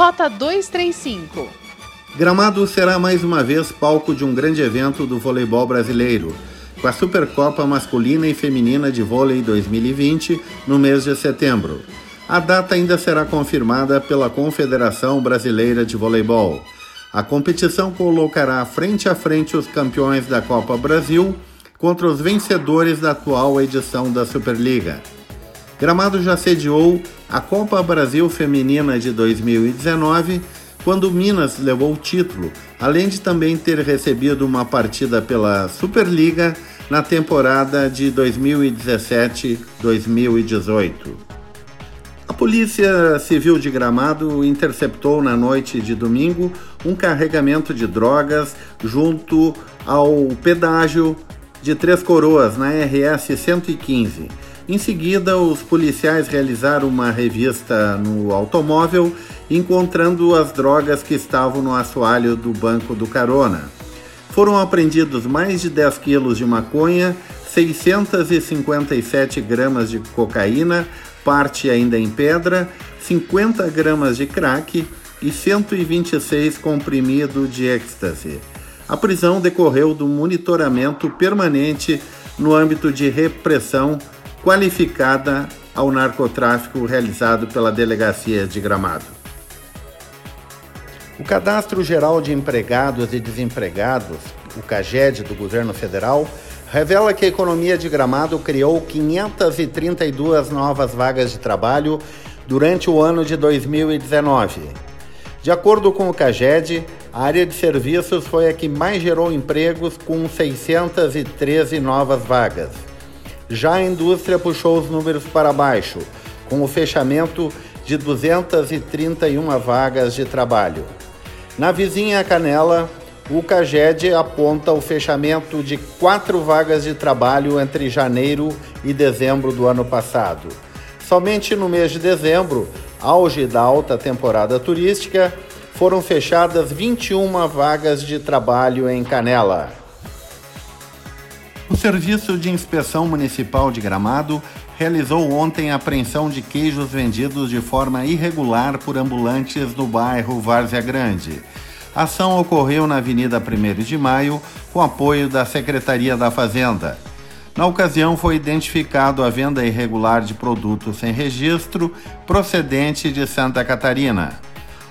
Rota 235. Gramado será mais uma vez palco de um grande evento do voleibol brasileiro, com a Supercopa Masculina e Feminina de Vôlei 2020 no mês de setembro. A data ainda será confirmada pela Confederação Brasileira de Voleibol. A competição colocará frente a frente os campeões da Copa Brasil contra os vencedores da atual edição da Superliga. Gramado já sediou a Copa Brasil Feminina de 2019, quando Minas levou o título, além de também ter recebido uma partida pela Superliga na temporada de 2017-2018. A Polícia Civil de Gramado interceptou na noite de domingo um carregamento de drogas junto ao pedágio de Três Coroas, na RS 115 em seguida, os policiais realizaram uma revista no automóvel, encontrando as drogas que estavam no assoalho do banco do carona. Foram apreendidos mais de 10 quilos de maconha, 657 gramas de cocaína, parte ainda em pedra, 50 gramas de crack e 126 comprimidos de êxtase. A prisão decorreu do monitoramento permanente no âmbito de repressão qualificada ao narcotráfico realizado pela Delegacia de Gramado. O Cadastro Geral de Empregados e Desempregados, o CAGED do governo federal, revela que a economia de Gramado criou 532 novas vagas de trabalho durante o ano de 2019. De acordo com o CAGED, a área de serviços foi a que mais gerou empregos, com 613 novas vagas. Já a indústria puxou os números para baixo, com o fechamento de 231 vagas de trabalho. Na vizinha Canela, o CAGED aponta o fechamento de quatro vagas de trabalho entre janeiro e dezembro do ano passado. Somente no mês de dezembro, auge da alta temporada turística, foram fechadas 21 vagas de trabalho em Canela. O Serviço de Inspeção Municipal de Gramado realizou ontem a apreensão de queijos vendidos de forma irregular por ambulantes no bairro Várzea Grande. A ação ocorreu na Avenida 1 de Maio, com apoio da Secretaria da Fazenda. Na ocasião, foi identificado a venda irregular de produtos sem registro procedente de Santa Catarina.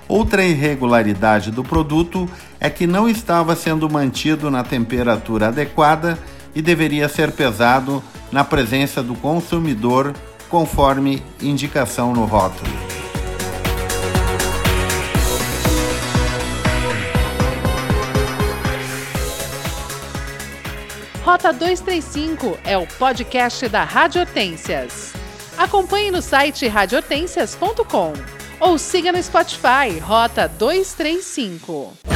Outra irregularidade do produto é que não estava sendo mantido na temperatura adequada e deveria ser pesado na presença do consumidor, conforme indicação no rótulo. Rota 235 é o podcast da Rádio Hortências. Acompanhe no site radiohortências.com ou siga no Spotify Rota 235.